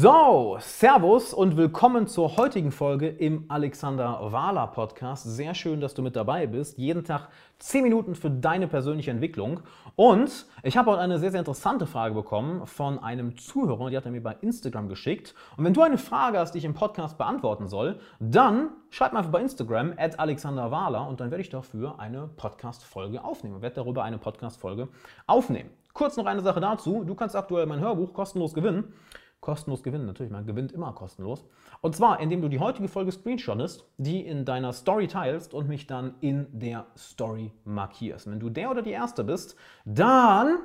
So, Servus und willkommen zur heutigen Folge im Alexander Wahler Podcast. Sehr schön, dass du mit dabei bist. Jeden Tag 10 Minuten für deine persönliche Entwicklung. Und ich habe heute eine sehr, sehr interessante Frage bekommen von einem Zuhörer, die hat er mir bei Instagram geschickt. Und wenn du eine Frage hast, die ich im Podcast beantworten soll, dann schreib mir einfach bei Instagram at Alexander Wahler und dann werde ich dafür eine Podcast-Folge aufnehmen. Ich werde darüber eine Podcast-Folge aufnehmen. Kurz noch eine Sache dazu. Du kannst aktuell mein Hörbuch kostenlos gewinnen kostenlos gewinnen. Natürlich, man gewinnt immer kostenlos. Und zwar, indem du die heutige Folge screenshottest, die in deiner Story teilst und mich dann in der Story markierst. Wenn du der oder die Erste bist, dann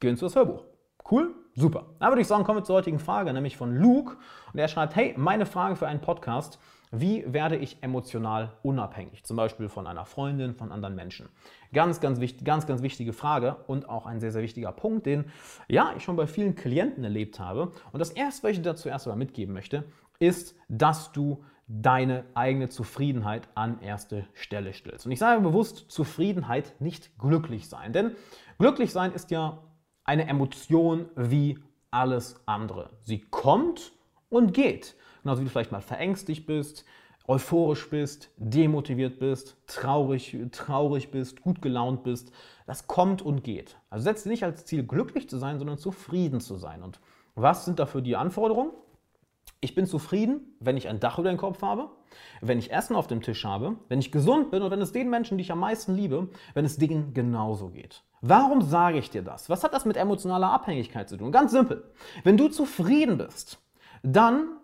gewinnst du das Hörbuch. Cool? Super. Dann würde ich sagen, kommen wir zur heutigen Frage, nämlich von Luke. Und er schreibt, hey, meine Frage für einen Podcast. Wie werde ich emotional unabhängig? Zum Beispiel von einer Freundin, von anderen Menschen. Ganz, ganz, wichtig, ganz, ganz wichtige Frage und auch ein sehr, sehr wichtiger Punkt, den ja, ich schon bei vielen Klienten erlebt habe. Und das erste, was ich dir zuerst einmal mitgeben möchte, ist, dass du deine eigene Zufriedenheit an erste Stelle stellst. Und ich sage bewusst Zufriedenheit, nicht glücklich sein. Denn glücklich sein ist ja eine Emotion wie alles andere. Sie kommt und geht. Genauso wie du vielleicht mal verängstigt bist, euphorisch bist, demotiviert bist, traurig, traurig bist, gut gelaunt bist. Das kommt und geht. Also setz nicht als Ziel, glücklich zu sein, sondern zufrieden zu sein. Und was sind dafür die Anforderungen? Ich bin zufrieden, wenn ich ein Dach über den Kopf habe, wenn ich Essen auf dem Tisch habe, wenn ich gesund bin und wenn es den Menschen, die ich am meisten liebe, wenn es denen genauso geht. Warum sage ich dir das? Was hat das mit emotionaler Abhängigkeit zu tun? Ganz simpel. Wenn du zufrieden bist, dann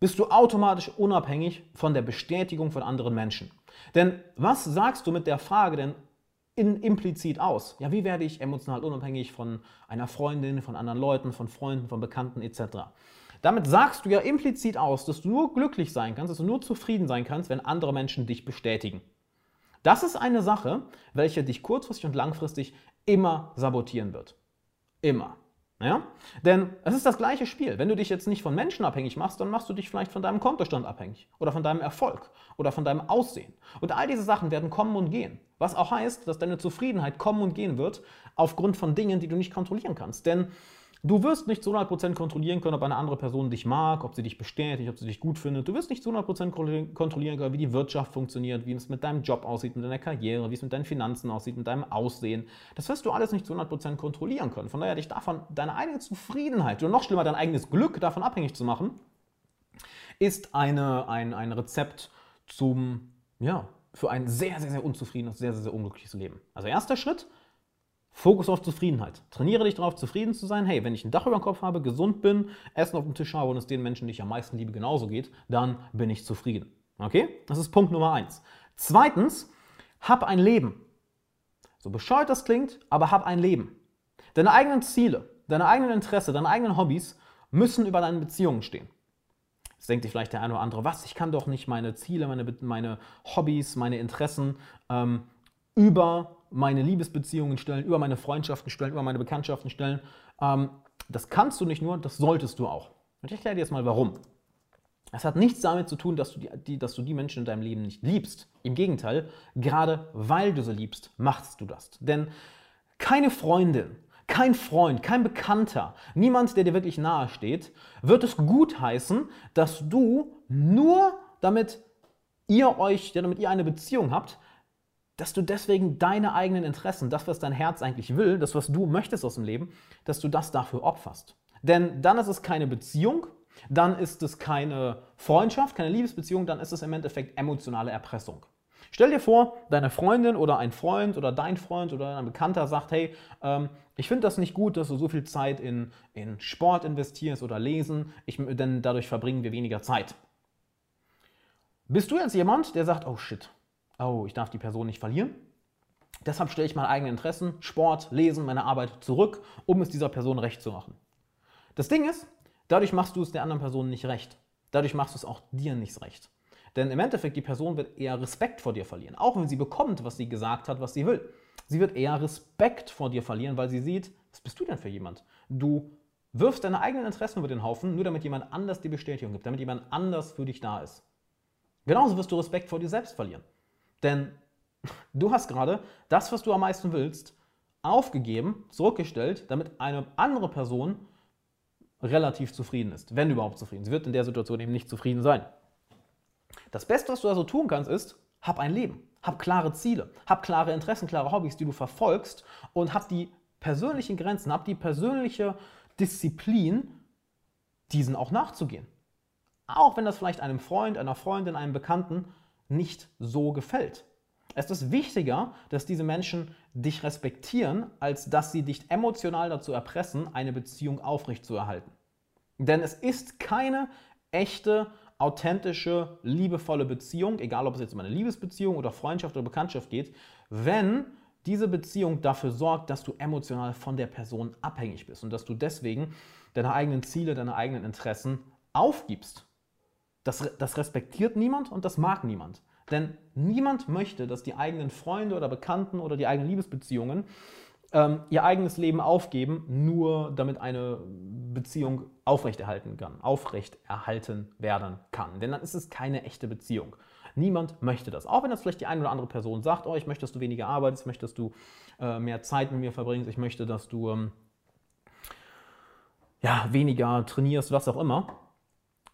bist du automatisch unabhängig von der Bestätigung von anderen Menschen. Denn was sagst du mit der Frage denn in, implizit aus? Ja, wie werde ich emotional unabhängig von einer Freundin, von anderen Leuten, von Freunden, von Bekannten etc.? Damit sagst du ja implizit aus, dass du nur glücklich sein kannst, dass du nur zufrieden sein kannst, wenn andere Menschen dich bestätigen. Das ist eine Sache, welche dich kurzfristig und langfristig immer sabotieren wird. Immer. Ja? Denn es ist das gleiche Spiel. Wenn du dich jetzt nicht von Menschen abhängig machst, dann machst du dich vielleicht von deinem Kontostand abhängig oder von deinem Erfolg oder von deinem Aussehen. Und all diese Sachen werden kommen und gehen. Was auch heißt, dass deine Zufriedenheit kommen und gehen wird aufgrund von Dingen, die du nicht kontrollieren kannst. Denn Du wirst nicht zu 100% kontrollieren können, ob eine andere Person dich mag, ob sie dich bestätigt, ob sie dich gut findet. Du wirst nicht zu 100% kontrollieren können, wie die Wirtschaft funktioniert, wie es mit deinem Job aussieht, mit deiner Karriere, wie es mit deinen Finanzen aussieht, mit deinem Aussehen. Das wirst du alles nicht zu 100% kontrollieren können. Von daher dich davon, deine eigene Zufriedenheit oder noch schlimmer, dein eigenes Glück davon abhängig zu machen, ist eine, ein, ein Rezept zum, ja, für ein sehr, sehr, sehr unzufriedenes, sehr, sehr, sehr unglückliches Leben. Also erster Schritt, Fokus auf Zufriedenheit. Trainiere dich darauf, zufrieden zu sein. Hey, wenn ich ein Dach über dem Kopf habe, gesund bin, Essen auf dem Tisch habe und es den Menschen, die ich am meisten liebe, genauso geht, dann bin ich zufrieden. Okay? Das ist Punkt Nummer eins. Zweitens, hab ein Leben. So bescheuert das klingt, aber hab ein Leben. Deine eigenen Ziele, deine eigenen Interesse, deine eigenen Hobbys müssen über deinen Beziehungen stehen. Jetzt denkt sich vielleicht der eine oder andere, was, ich kann doch nicht meine Ziele, meine, meine Hobbys, meine Interessen ähm, über meine Liebesbeziehungen stellen, über meine Freundschaften stellen, über meine Bekanntschaften stellen. Ähm, das kannst du nicht nur, das solltest du auch. Und ich erkläre dir jetzt mal warum. Es hat nichts damit zu tun, dass du die, die, dass du die Menschen in deinem Leben nicht liebst. Im Gegenteil, gerade weil du sie liebst, machst du das. Denn keine Freundin, kein Freund, kein Bekannter, niemand, der dir wirklich nahe steht, wird es gutheißen, dass du nur damit ihr euch, damit ihr eine Beziehung habt, dass du deswegen deine eigenen Interessen, das, was dein Herz eigentlich will, das, was du möchtest aus dem Leben, dass du das dafür opferst. Denn dann ist es keine Beziehung, dann ist es keine Freundschaft, keine Liebesbeziehung, dann ist es im Endeffekt emotionale Erpressung. Stell dir vor, deine Freundin oder ein Freund oder dein Freund oder ein Bekannter sagt, hey, ähm, ich finde das nicht gut, dass du so viel Zeit in, in Sport investierst oder lesen, ich, denn dadurch verbringen wir weniger Zeit. Bist du jetzt jemand, der sagt, oh shit, oh, ich darf die Person nicht verlieren. Deshalb stelle ich meine eigenen Interessen, Sport, Lesen, meine Arbeit zurück, um es dieser Person recht zu machen. Das Ding ist, dadurch machst du es der anderen Person nicht recht. Dadurch machst du es auch dir nicht recht. Denn im Endeffekt, die Person wird eher Respekt vor dir verlieren. Auch wenn sie bekommt, was sie gesagt hat, was sie will. Sie wird eher Respekt vor dir verlieren, weil sie sieht, was bist du denn für jemand? Du wirfst deine eigenen Interessen über den Haufen, nur damit jemand anders die Bestätigung gibt, damit jemand anders für dich da ist. Genauso wirst du Respekt vor dir selbst verlieren. Denn du hast gerade das, was du am meisten willst, aufgegeben, zurückgestellt, damit eine andere Person relativ zufrieden ist, wenn überhaupt zufrieden. Sie wird in der Situation eben nicht zufrieden sein. Das Beste, was du also tun kannst, ist, hab ein Leben, hab klare Ziele, hab klare Interessen, klare Hobbys, die du verfolgst und hab die persönlichen Grenzen, hab die persönliche Disziplin, diesen auch nachzugehen. Auch wenn das vielleicht einem Freund, einer Freundin, einem Bekannten nicht so gefällt. Es ist wichtiger, dass diese Menschen dich respektieren, als dass sie dich emotional dazu erpressen, eine Beziehung aufrechtzuerhalten. Denn es ist keine echte, authentische, liebevolle Beziehung, egal ob es jetzt um eine Liebesbeziehung oder Freundschaft oder Bekanntschaft geht, wenn diese Beziehung dafür sorgt, dass du emotional von der Person abhängig bist und dass du deswegen deine eigenen Ziele, deine eigenen Interessen aufgibst. Das, das respektiert niemand und das mag niemand. Denn niemand möchte, dass die eigenen Freunde oder Bekannten oder die eigenen Liebesbeziehungen ähm, ihr eigenes Leben aufgeben, nur damit eine Beziehung aufrechterhalten kann, aufrechterhalten werden kann. Denn dann ist es keine echte Beziehung. Niemand möchte das. Auch wenn das vielleicht die eine oder andere Person sagt, oh, ich möchte, dass du weniger arbeitest, ich möchte, dass du äh, mehr Zeit mit mir verbringst, ich möchte, dass du ähm, ja, weniger trainierst, was auch immer.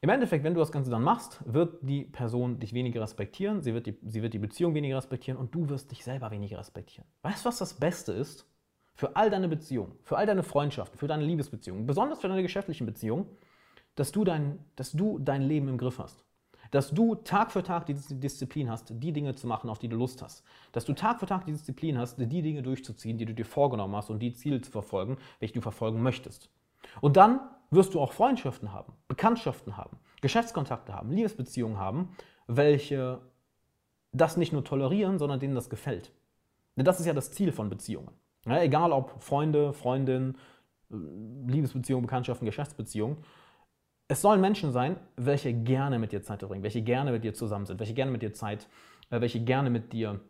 Im Endeffekt, wenn du das Ganze dann machst, wird die Person dich weniger respektieren, sie wird die, sie wird die Beziehung weniger respektieren und du wirst dich selber weniger respektieren. Weißt du, was das Beste ist? Für all deine Beziehungen, für all deine Freundschaften, für deine Liebesbeziehungen, besonders für deine geschäftlichen Beziehungen, dass du dein, dass du dein Leben im Griff hast. Dass du Tag für Tag die Disziplin hast, die Dinge zu machen, auf die du Lust hast. Dass du Tag für Tag die Disziplin hast, die Dinge durchzuziehen, die du dir vorgenommen hast und die Ziele zu verfolgen, welche du verfolgen möchtest. Und dann wirst du auch Freundschaften haben, Bekanntschaften haben, Geschäftskontakte haben, Liebesbeziehungen haben, welche das nicht nur tolerieren, sondern denen das gefällt. Denn das ist ja das Ziel von Beziehungen. Ja, egal ob Freunde, Freundin, Liebesbeziehungen, Bekanntschaften, Geschäftsbeziehungen. Es sollen Menschen sein, welche gerne mit dir Zeit verbringen, welche gerne mit dir zusammen sind, welche gerne mit dir Zeit, äh, welche gerne mit dir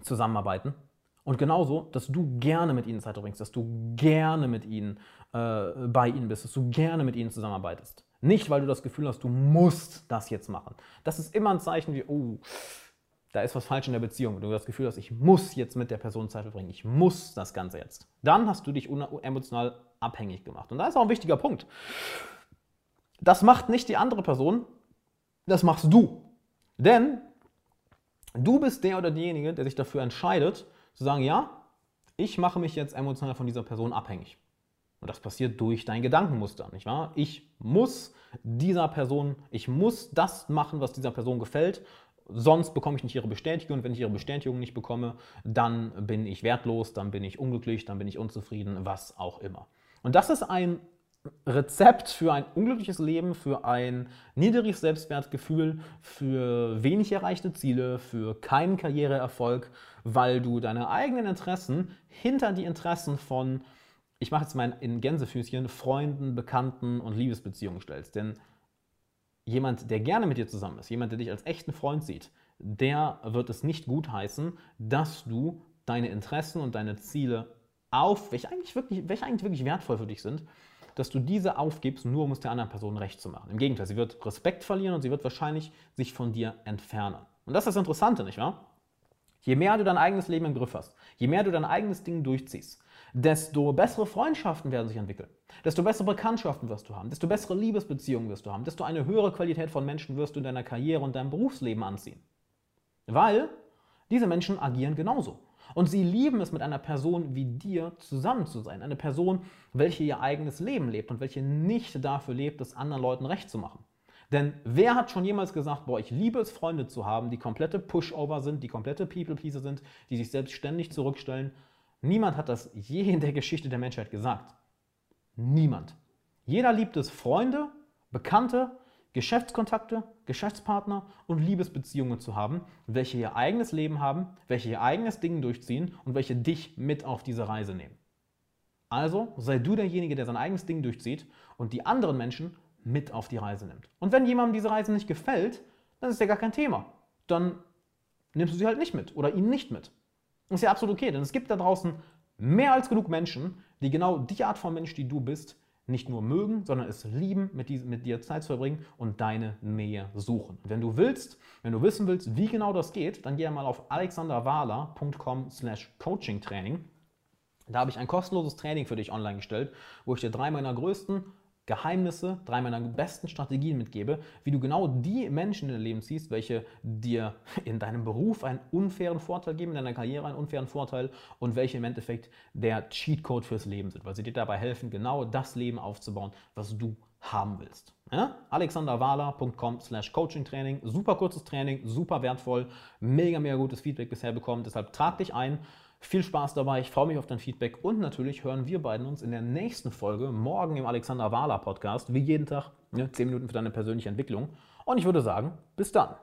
zusammenarbeiten. Und genauso, dass du gerne mit ihnen Zeit verbringst, dass du gerne mit ihnen äh, bei ihnen bist, dass du gerne mit ihnen zusammenarbeitest. Nicht, weil du das Gefühl hast, du musst das jetzt machen. Das ist immer ein Zeichen wie, oh, da ist was falsch in der Beziehung. Wenn du das Gefühl hast, ich muss jetzt mit der Person Zeit verbringen, ich muss das Ganze jetzt. Dann hast du dich emotional abhängig gemacht. Und da ist auch ein wichtiger Punkt. Das macht nicht die andere Person, das machst du. Denn du bist der oder diejenige, der sich dafür entscheidet, zu sagen, ja, ich mache mich jetzt emotional von dieser Person abhängig. Und das passiert durch dein Gedankenmuster, nicht wahr? Ich muss dieser Person, ich muss das machen, was dieser Person gefällt, sonst bekomme ich nicht ihre Bestätigung. Und wenn ich ihre Bestätigung nicht bekomme, dann bin ich wertlos, dann bin ich unglücklich, dann bin ich unzufrieden, was auch immer. Und das ist ein Rezept für ein unglückliches Leben, für ein niedriges Selbstwertgefühl, für wenig erreichte Ziele, für keinen Karriereerfolg, weil du deine eigenen Interessen hinter die Interessen von ich mache jetzt mal in Gänsefüßchen, Freunden, Bekannten und Liebesbeziehungen stellst. Denn jemand, der gerne mit dir zusammen ist, jemand, der dich als echten Freund sieht, der wird es nicht gutheißen, dass du deine Interessen und deine Ziele auf, welche eigentlich wirklich, welche eigentlich wirklich wertvoll für dich sind, dass du diese aufgibst, nur um es der anderen Person recht zu machen. Im Gegenteil, sie wird Respekt verlieren und sie wird wahrscheinlich sich von dir entfernen. Und das ist das Interessante, nicht wahr? Je mehr du dein eigenes Leben im Griff hast, je mehr du dein eigenes Ding durchziehst, desto bessere Freundschaften werden sich entwickeln, desto bessere Bekanntschaften wirst du haben, desto bessere Liebesbeziehungen wirst du haben, desto eine höhere Qualität von Menschen wirst du in deiner Karriere und deinem Berufsleben anziehen. Weil diese Menschen agieren genauso. Und sie lieben es, mit einer Person wie dir zusammen zu sein. Eine Person, welche ihr eigenes Leben lebt und welche nicht dafür lebt, es anderen Leuten recht zu machen. Denn wer hat schon jemals gesagt, boah, ich liebe es, Freunde zu haben, die komplette Pushover sind, die komplette People-Pleaser sind, die sich selbst ständig zurückstellen Niemand hat das je in der Geschichte der Menschheit gesagt. Niemand. Jeder liebt es, Freunde, Bekannte, Geschäftskontakte, Geschäftspartner und Liebesbeziehungen zu haben, welche ihr eigenes Leben haben, welche ihr eigenes Ding durchziehen und welche dich mit auf diese Reise nehmen. Also sei du derjenige, der sein eigenes Ding durchzieht und die anderen Menschen mit auf die Reise nimmt. Und wenn jemandem diese Reise nicht gefällt, dann ist ja gar kein Thema. Dann nimmst du sie halt nicht mit oder ihn nicht mit. Ist ja absolut okay, denn es gibt da draußen mehr als genug Menschen, die genau die Art von Mensch, die du bist, nicht nur mögen, sondern es lieben, mit, die, mit dir Zeit zu verbringen und deine Nähe suchen. wenn du willst, wenn du wissen willst, wie genau das geht, dann geh mal auf alexanderwahler.com slash coachingtraining. Da habe ich ein kostenloses Training für dich online gestellt, wo ich dir drei meiner größten Geheimnisse, drei meiner besten Strategien mitgebe, wie du genau die Menschen in dein Leben ziehst, welche dir in deinem Beruf einen unfairen Vorteil geben, in deiner Karriere einen unfairen Vorteil und welche im Endeffekt der Cheatcode fürs Leben sind, weil sie dir dabei helfen, genau das Leben aufzubauen, was du haben willst. Ja? alexanderwala.com slash coachingtraining. Super kurzes Training, super wertvoll, mega, mega gutes Feedback bisher bekommen. Deshalb trag dich ein. Viel Spaß dabei, ich freue mich auf dein Feedback und natürlich hören wir beiden uns in der nächsten Folge morgen im Alexander Wahler Podcast, wie jeden Tag, ne, 10 Minuten für deine persönliche Entwicklung. Und ich würde sagen, bis dann.